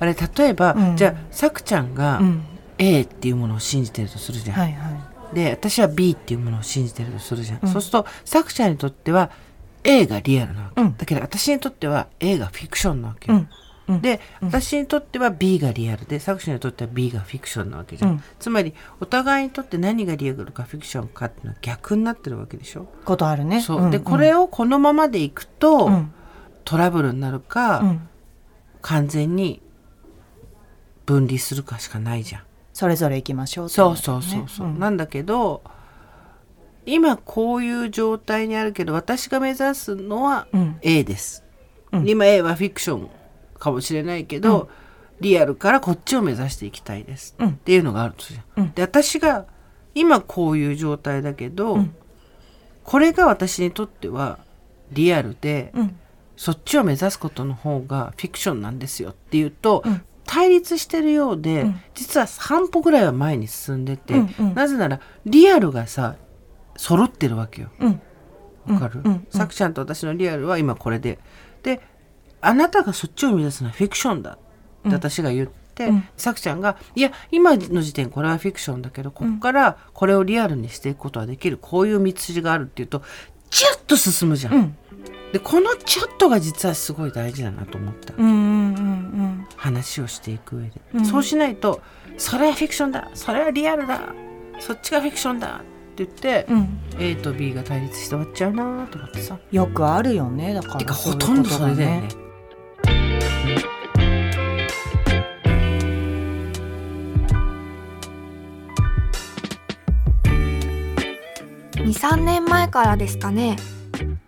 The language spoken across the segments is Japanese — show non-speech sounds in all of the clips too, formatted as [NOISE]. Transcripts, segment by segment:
あれ例えば、うん。じゃあさくちゃんがうん。A っていうものを信じてるとするじゃん、はいはで私は B っていうものを信じてるとするじゃん、そうするとさくちゃんにとっては A がリアルなわけ、うん。だけど私にとっては A がフィクションなわけよ、うん。うん。で、私にとっては B がリアルで作者にとっては B がフィクションなわけじゃん、うん。つまりお互いにとって何がリアルかフィクションかっていうのは逆になってるわけでしょ。いことあるね。そう、ん。でこれをこのままでいくと、うん。トラブルになるか、うん。完全に分離するかしかないじゃん。それぞれ行きましょうそうそうそうそう、ん。なんだけど今こういう状態にあるけど私が目指すのはうん。A です、うん。今 A はフィクションかもしれないけど、リアルからこっちを目指していきたいです、うん。っていうのがあるとじゃん、うん。で私が今こういう状態だけど、うん。これが私にとってはリアルで、うん。そっちを目指すことの方がフィクションなんですよっていうと、うん対立してるようで、うん。実は半歩ぐらいは前に進んでて、うんうん。なぜならリアルがさ揃ってるわけよ。うん。わかる、うんうん。さくちゃんと私のリアルは今これで。であなたがそっちを目指すのはフィクションだって私が言って、うん。さくちゃんが「いや今の時点これはフィクションだけどここからこれをリアルにしていくことはできる。こういう道筋がある」っていうとチュッと進むじゃん。うんでこのちょっとが実はすごい大事だなと思った、うんうんうん話をしていく上で、うん。そうしないとそれはフィクションだ。それはリアルだ。そっちがフィクションだ。って言って、うん。うん A と B が対立して終わっちゃうなと思ってさ。よくあるよねだから。てかほとんどそれだよね。ことが23年前からですかね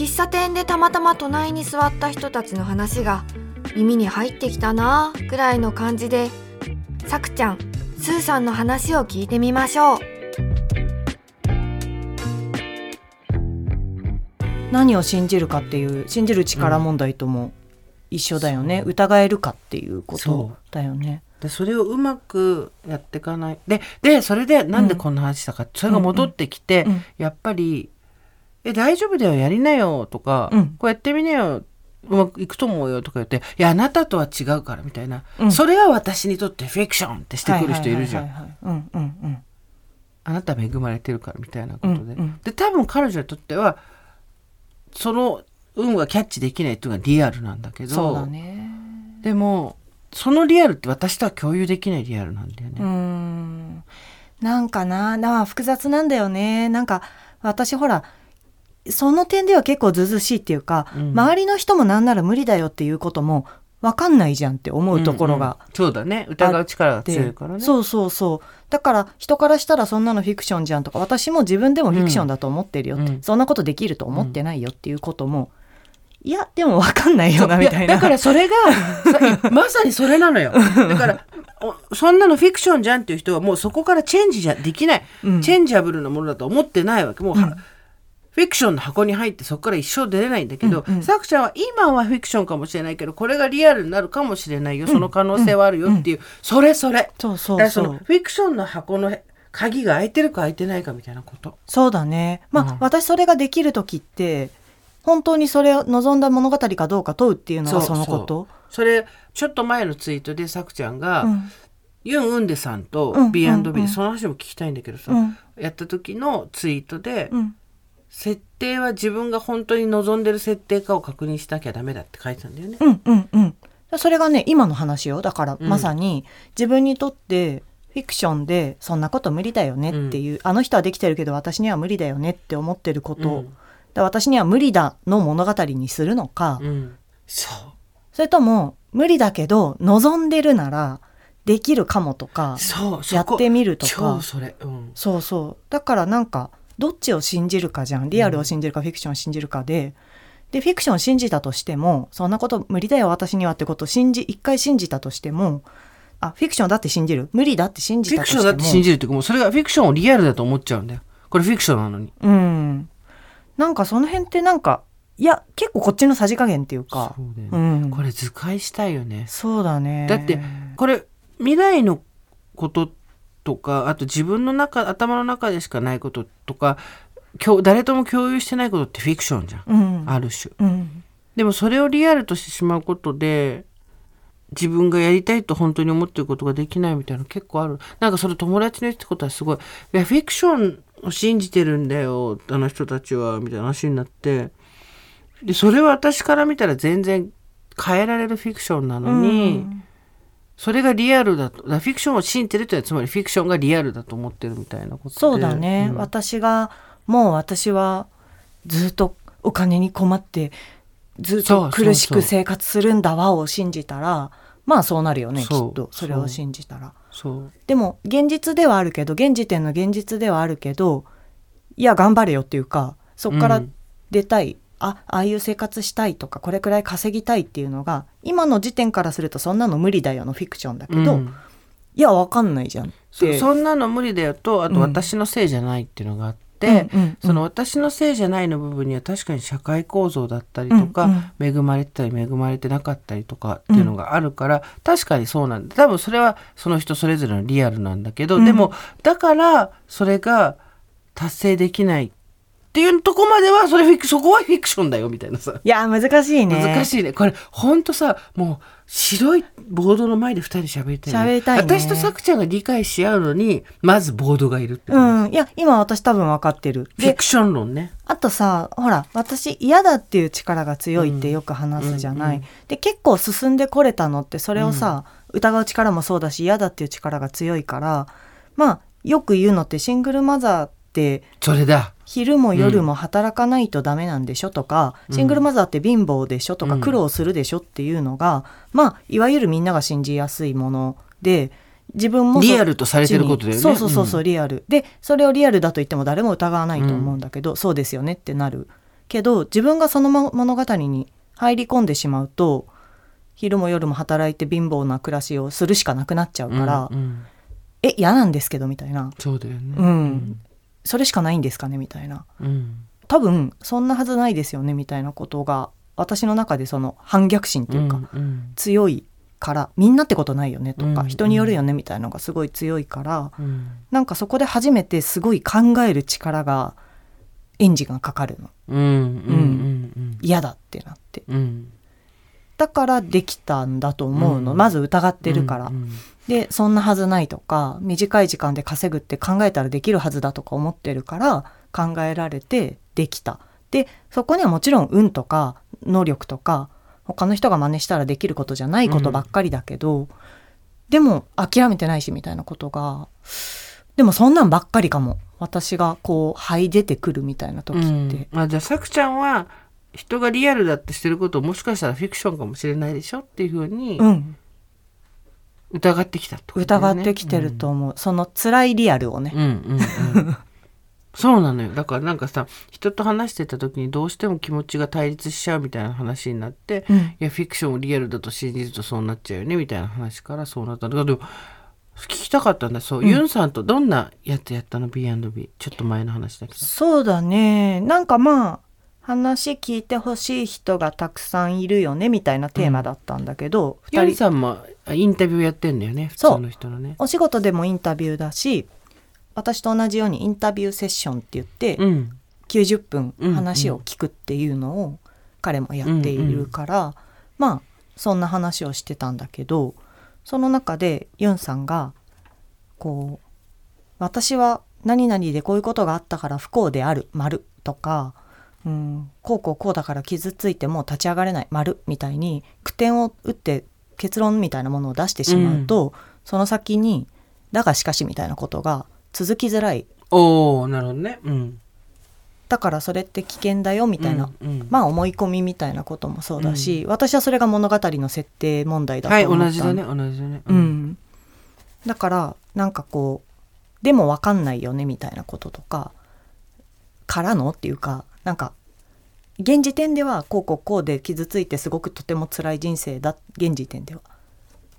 喫茶店でたまたま隣に座った人たちの話が耳に入ってきたなぁくらいの感じでさくちゃんスーさんの話を聞いてみましょう。何を信じるかっていう信じる力問題とも一緒だよね、疑えるかっていうことだよね。でそれをうまくやっていかない。ででそれでなんでこんな話したか、それが戻ってきて、うん。やっぱり「え大丈夫だよやりなよ」とか、うん。こうやってみなようまくいくと思うよ」とか言って「いやあなたとは違うから」みたいな、うん。それは私にとってフィクションってしてくる人いるじゃん。あなた恵まれてるからみたいなことで、うんうん。で多分彼女にとってはその運はキャッチできないっていうのがリアルなんだけどそうだね。でもそのリアルって私とは共有できないリアルなんだよね。うーん。なんかなな複雑なんだよね。なんか私ほらその点では結構ずうずうしいっていうか、うん。周りの人もなんなら無理だよっていうことも分かんないじゃんって思うところがうん。うんそうだね。疑う力が強いからね。そうそうそう。だから人からしたらそんなのフィクションじゃんとか私も自分でもフィクションだと思ってるよって、うん。そんなことできると思ってないよっていうことも、いやでも分かんないよなみたいな。やだからそれがさまさにそれなのよ。[LAUGHS] だからおそんなのフィクションじゃんっていう人はもうそこからチェンジじゃできない、うん。チェンジャブルなものだと思ってないわけ。もう、はフィクションの箱に入ってそこから一生出れないんだけど、うんうん。作者は今はフィクションかもしれないけどこれがリアルになるかもしれないよ。その可能性はあるよっていう、それそれ。そうそうだからそのフィクションの箱の鍵が開いてるか開いてないかみたいなこと。そうだね。まあ、うん。私それができる時って本当にそれを望んだ物語かどうか問うっていうのはそのこと。それちょっと前のツイートでさくちゃんが、うん。ユン・ウンデさんとうん。B&B うん。うん。でその話も聞きたいんだけどさ、うん。やった時のツイートで、うん設定は自分が本当に望んでる設定かを確認しなきゃダメだって書いてたんだよね。うんうんうん。それがね、今の話よ。だから、うんまさに自分にとってフィクションでそんなこと無理だよねっていう、あの人はできてるけど私には無理だよねって思ってることを、うん私には無理だの物語にするのか、うん。そう。それとも無理だけど望んでるならできるかもとか、そう。そやこってみるとか超それ。うん。そうそう。だからなんか、どっちを信じるかじゃん。リアルを信じるか、フィクションを信じるかで。で、フィクションを信じたとしても、そんなこと無理だよ、私にはってことを信じ、一回信じたとしても、あ、フィクションだって信じる。無理だって信じフィたとしても。クションだって信じるっていうか、もうそれがフィクションをリアルだと思っちゃうんだよ。これフィクションなのに。うん。なんかその辺ってなんか、いや、結構こっちのさじ加減っていうか。そうだようね。ん。これ図解したいよね。そうだね。だってこれ未来のこととかあと自分の中頭の中でしかないこととか誰とも共有してないことってフィクションじゃん、うん。ある種。うん。でもそれをリアルとしてしまうことで自分がやりたいと本当に思ってることができないみたいなの結構ある。なんかそれ友達の言ってたことはすごいいやフィクションを信じてるんだよあの人たちはみたいな話になって。でそれは私から見たら全然変えられるフィクションなのに、それがリアルだとフィクションを信じてるっていうのはつまりフィクションがリアルだと思ってるみたいなことで。そうだね、うん。私がもう私はずっとお金に困ってずっと苦しく生活するんだわを信じたらまあそうなるよねきっと。それを信じたら。でも現実ではあるけど現時点の現実ではあるけどいや頑張れよっていうかそこからうん。出たい、あああいう生活したいとかこれくらい稼ぎたいっていうのが今の時点からするとそんなの無理だよのフィクションだけど、うん。いやわかんないじゃんって。そそんなの無理だよとあとうん。私のせいじゃないっていうのがあって、うんうんうん。その私のせいじゃないの部分には確かに社会構造だったりとか、うん恵まれてたり恵まれてなかったりとかっていうのがあるから、確かにそうなんだ。多分それはその人それぞれのリアルなんだけど、うん。でもだからそれが達成できないっていうとこまではそれフィクそこはフィクションだよみたいなさ。いや難しいね。難しいね。これほんとさもう白いボードの前で二人で喋りたい、喋りたいね。私とさくちゃんが理解し合うのにまずボードがいるっていううん。いや、今私多分分かってる。で、フィクション論ね。あとさ、ほら、私嫌だっていう力が強いってよく話すじゃない。うんうんで、結構進んでこれたのって、それをさ、疑う力もそうだし、嫌だっていう力が強いから、まあ、よく言うのってシングルマザーって、それだ昼も夜も働かないとダメなんでしょとか、シングルマザーって貧乏でしょとか、うん苦労するでしょっていうのが、まあ、いわゆるみんなが信じやすいもので、自分もそリアルとされてることだよねそうそうそうそう、リアル。で、それをリアルだと言っても誰も疑わないと思うんだけど、そうですよねってなる。けど、自分がそのも物語に入り込んでしまうと、昼も夜も働いて貧乏な暮らしをするしかなくなっちゃうから、うんうんえ、嫌なんですけどみたいな。そうだよねうん。それしかないんですかね？みたいな。うん。多分、そんなはずないですよね？みたいなことが、私の中でその反逆心っていうか、うんうん。強いから、みんなってことないよね？とか、うん。人によるよね？みたいなのがすごい強いから、うん。なんかそこで初めてすごい考える力がエンジンがかかるの。うんうんうん嫌だってなって。うんうんだからできたんだと思うの、うん。まず疑ってるから、うんうん。でそんなはずないとか短い時間で稼ぐって考えたらできるはずだとか思ってるから考えられてできた。でそこにはもちろん運とか能力とか他の人が真似したらできることじゃないことばっかりだけど、でも諦めてないしみたいなことがでもそんなんばっかりかも。私がこう這い出てくるみたいな時って、うん。あじゃあさくちゃんは人がリアルだってしてることをもしかしたらフィクションかもしれないでしょっていうふうにうん。疑ってきたね。疑ってきてると思う、その辛いリアルをね、うんうんうん。[LAUGHS] そうなのよ。だからなんかさ人と話してた時にどうしても気持ちが対立しちゃうみたいな話になって、うん。いやフィクションをリアルだと信じるとそうなっちゃうよねみたいな話からそうなった。んだけど聞きたかったんだ。そう、ユンさんとどんなやつやったの？B&B ちょっと前の話だけど。そうだね。なんかまあ話聞いてほしい人がたくさんいるよねみたいなテーマだったんだけど、ユン二人。さんもあインタビューやってんだよね普そう。通の人のね。お仕事でもインタビューだし私と同じようにインタビューセッションって言って、うん。90分うん話を聞くっていうのを彼もやっているから、まあそんな話をしてたんだけどその中でユンさんがこう「私は何々でこういうことがあったから不幸である丸とか、うん、こうこうこうだから傷ついても立ち上がれない。丸みたいに句点を打って結論みたいなものを出してしまうと、その先に「だがしかし」みたいなことが続きづらい。おおなるほどね。うん。だからそれって危険だよみたいな、うんうん。まあ思い込みみたいなこともそうだし、私はそれが物語の設定問題だとはい思った同じだね同じだね。うん、だからなんかこうでも分かんないよねみたいなこととかからのっていうかなんか現時点ではこうこうこうで傷ついてすごくとても辛い人生だ現時点では。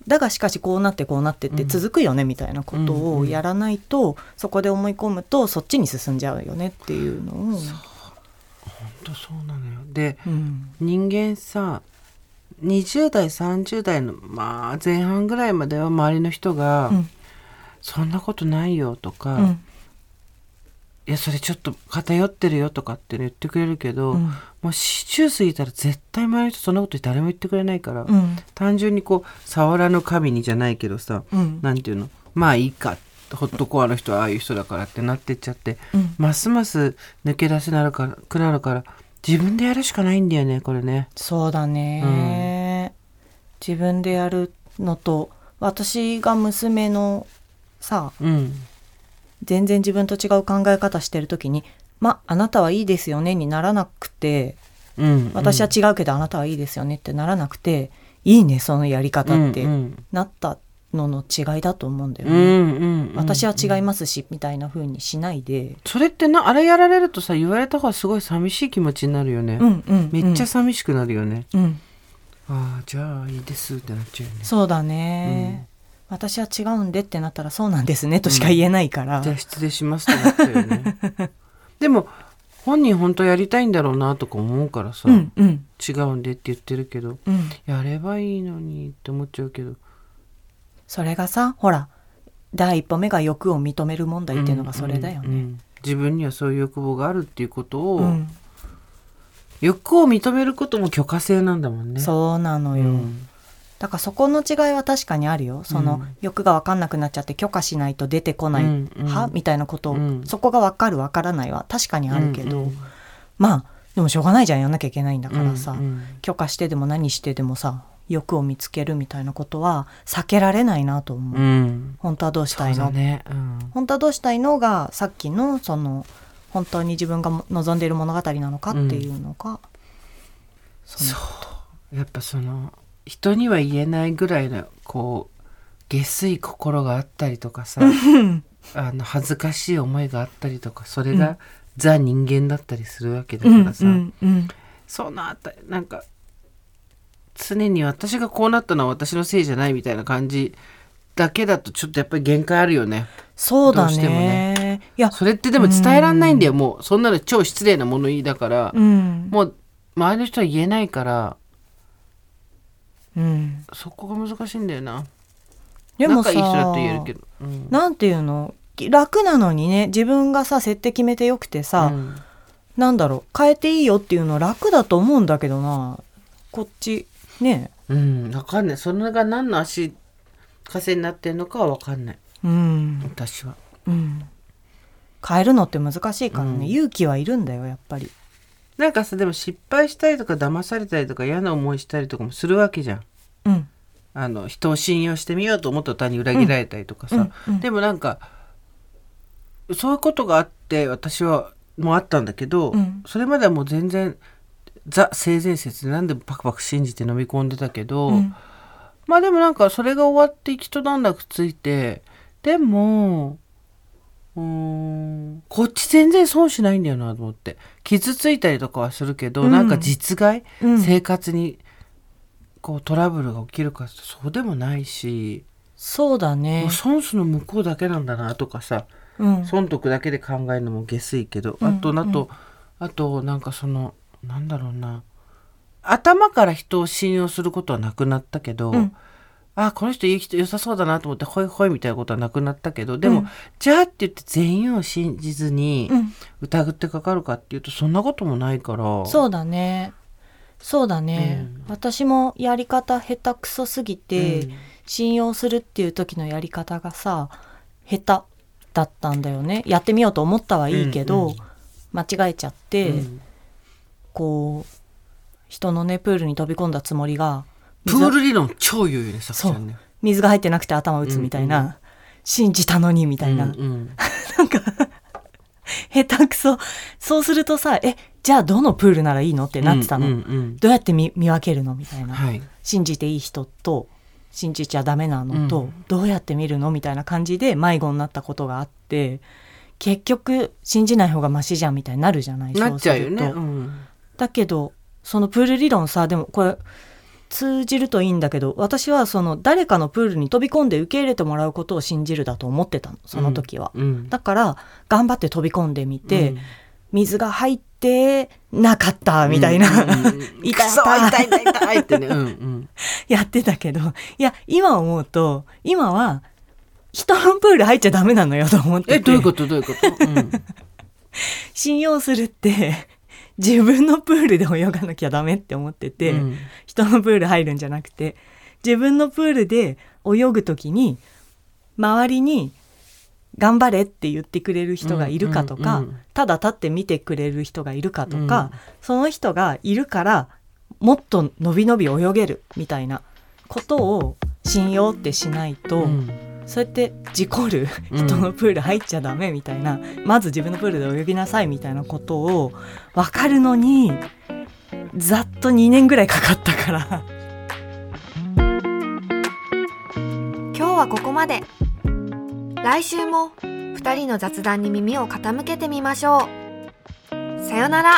だがしかしこうなってこうなってって続くよねみたいなことをやらないと、そこで思い込むとそっちに進んじゃうよねっていうのを。本当そうなのよ。でうん。人間さ20代30代のまあ前半ぐらいまでは周りの人がうん「そんなことないよ」とか、いうんやそれちょっと偏ってるよ」とかって言ってくれるけど、うん。もう市中過ぎたら絶対周りの人そんなこと誰も言ってくれないから、うん。単純にこう「触らぬ神に」じゃないけどさ、うん。なんていうのまあいいかホットコアの人はああいう人だからってなってっちゃって、うん。ますます抜け出せなるからくなるから自分でやるしかないんだよねこれね。そうだね、自分でやるのと私が娘のさうん全然自分と違う考え方してる時に「まあなたはいいですよね」にならなくてうん、私は違うけどあなたはいいですよねってならなくて「いいねそのやり方」ってうんなったのの違いだと思うんだようんね。うんうん。私は違いますしみたいな風にしないで、それってなあれやられるとさ言われた方がすごい寂しい気持ちになるよね、うんうん、めっちゃ寂しくなるよね、うん、ああじゃあいいですってなっちゃうよね。そうだね、私は違うんでってなったらそうなんですねとしか言えないから、じゃあ失礼しますってなっちゃうよねでも本人本当やりたいんだろうなとか思うからさ、うんうん。違うんでって言ってるけど。うん。やればいいのにって思っちゃうけど。それがさほら第一歩目が欲を認める問題っていうのがそれだよね。うんうん。自分にはそういう欲望があるっていうことを、うん。欲を認めることも許可制なんだもんね。そうなのよ、うんだからそこの違いは確かにあるよ。その、うん。欲が分かんなくなっちゃって許可しないと出てこないうんうん。派、みたいなことを、うん。そこが分かる分からないは確かにあるけど、うんうん。まあでもしょうがないじゃんやんなきゃいけないんだからさ、うんうん。許可してでも何してでもさ欲を見つけるみたいなことは避けられないなと思う、うん。本当はどうしたいの、だね、うん。本当はどうしたいのがさっきのその本当に自分が望んでいる物語なのかっていうのが、そのそう。やっぱその人には言えないぐらいのこう下水心があったりとかさ [LAUGHS] あの恥ずかしい思いがあったりとかそれが、ザ人間だったりするわけだからさ、うんうんそのあたりなんか常に私がこうなったのは私のせいじゃないみたいな感じだけだとちょっとやっぱり限界あるよね。そうだどうしてもね。いやそれってでも伝えらんないんだよ、もうそんなの超失礼な物言いだから、うん。もう周りの人は言えないからうん。そこが難しいんだよな。でもさ仲いい人だと言えるけど、うん。なんていうの？楽なのにね自分がさ設定決めてよくてさ、うん。なんだろう？変えていいよっていうの楽だと思うんだけどな。こっちね。うん、わかんない。それが何の足かせになってんのかはわかんない。うん。私は。うん。変えるのって難しいからね、うん。勇気はいるんだよやっぱりなんかさ、でも失敗したりとか騙されたりとか嫌な思いしたりとかもするわけじゃん。うんあの、人を信用してみようと思った途端に裏切られたりとかさ。うんうんでもなんか、そういうことがあって私はもうあったんだけど、うんそれまではもう全然ザ性善説で何でもパクパク信じて飲み込んでたけど、うんまあでもなんかそれが終わって一段落ついてでもうーん。こっち全然損しないんだよなと思って。傷ついたりとかはするけど、うん。なんか実害、うん。生活にこうトラブルが起きるかそうでもないし、そうだもねう損すの向こうだけなんだなとかさうん。損得だけで考えるのも下水けど、うんあとあと、あとなんかそのなんだろうな。頭から人を信用することはなくなったけど、うんあこの人いい人良さそうだなと思ってホイホイみたいなことはなくなったけどでも、うん。じゃあって言って全員を信じずにうん。疑ってかかるかっていうとそんなこともないから。そうだね。そうだね、うん私もやり方下手くそすぎて、うん。信用するっていう時のやり方がさ下手だったんだよね。やってみようと思ったはいいけど、うんうん。間違えちゃって、うん。こう人のねプールに飛び込んだつもりがプール理論超言うよねさくちゃんね水が入ってなくて頭打つみたいな、うんう信じたのにみたいな、うんうん。[LAUGHS] なんか下手くそ。そうするとさえじゃあどのプールならいいのってなってたの、うんうんうんどうやって見見分けるのみたいな、はい。信じていい人と信じちゃダメなのと、うん。どうやって見るのみたいな感じで迷子になったことがあって結局信じない方がマシじゃんみたいになるじゃないなっちゃうよね。うん。だけどそのプール理論さでもこれ通じるといいんだけど私はその誰かのプールに飛び込んで受け入れてもらうことを信じるだと思ってたのその時は、うんだから頑張って飛び込んでみて、うん。水が入ってなかったみたいな、うんうんうん。[LAUGHS] 痛い。痛い痛い痛いってね。うんうん。[LAUGHS] やってたけどいや今思うと今は人のプール入っちゃダメなのよと思ってて。えどういうこと？どういうこと？うん。[LAUGHS] 信用するって自分のプールで泳がなきゃダメって思ってて、うん。人のプール入るんじゃなくて自分のプールで泳ぐ時に周りに頑張れって言ってくれる人がいるかとか、うんうんうんただ立って見てくれる人がいるかとか、うん。その人がいるからもっと伸び伸び泳げるみたいなことを信用ってしないと、うんそうやって事故るうん。人のプール入っちゃダメみたいな、まず自分のプールで泳ぎなさいみたいなことを分かるのにざっと2年ぐらいかかったから。今日はここまで。来週も2人の雑談に耳を傾けてみましょう。さよなら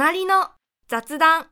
隣の雑談。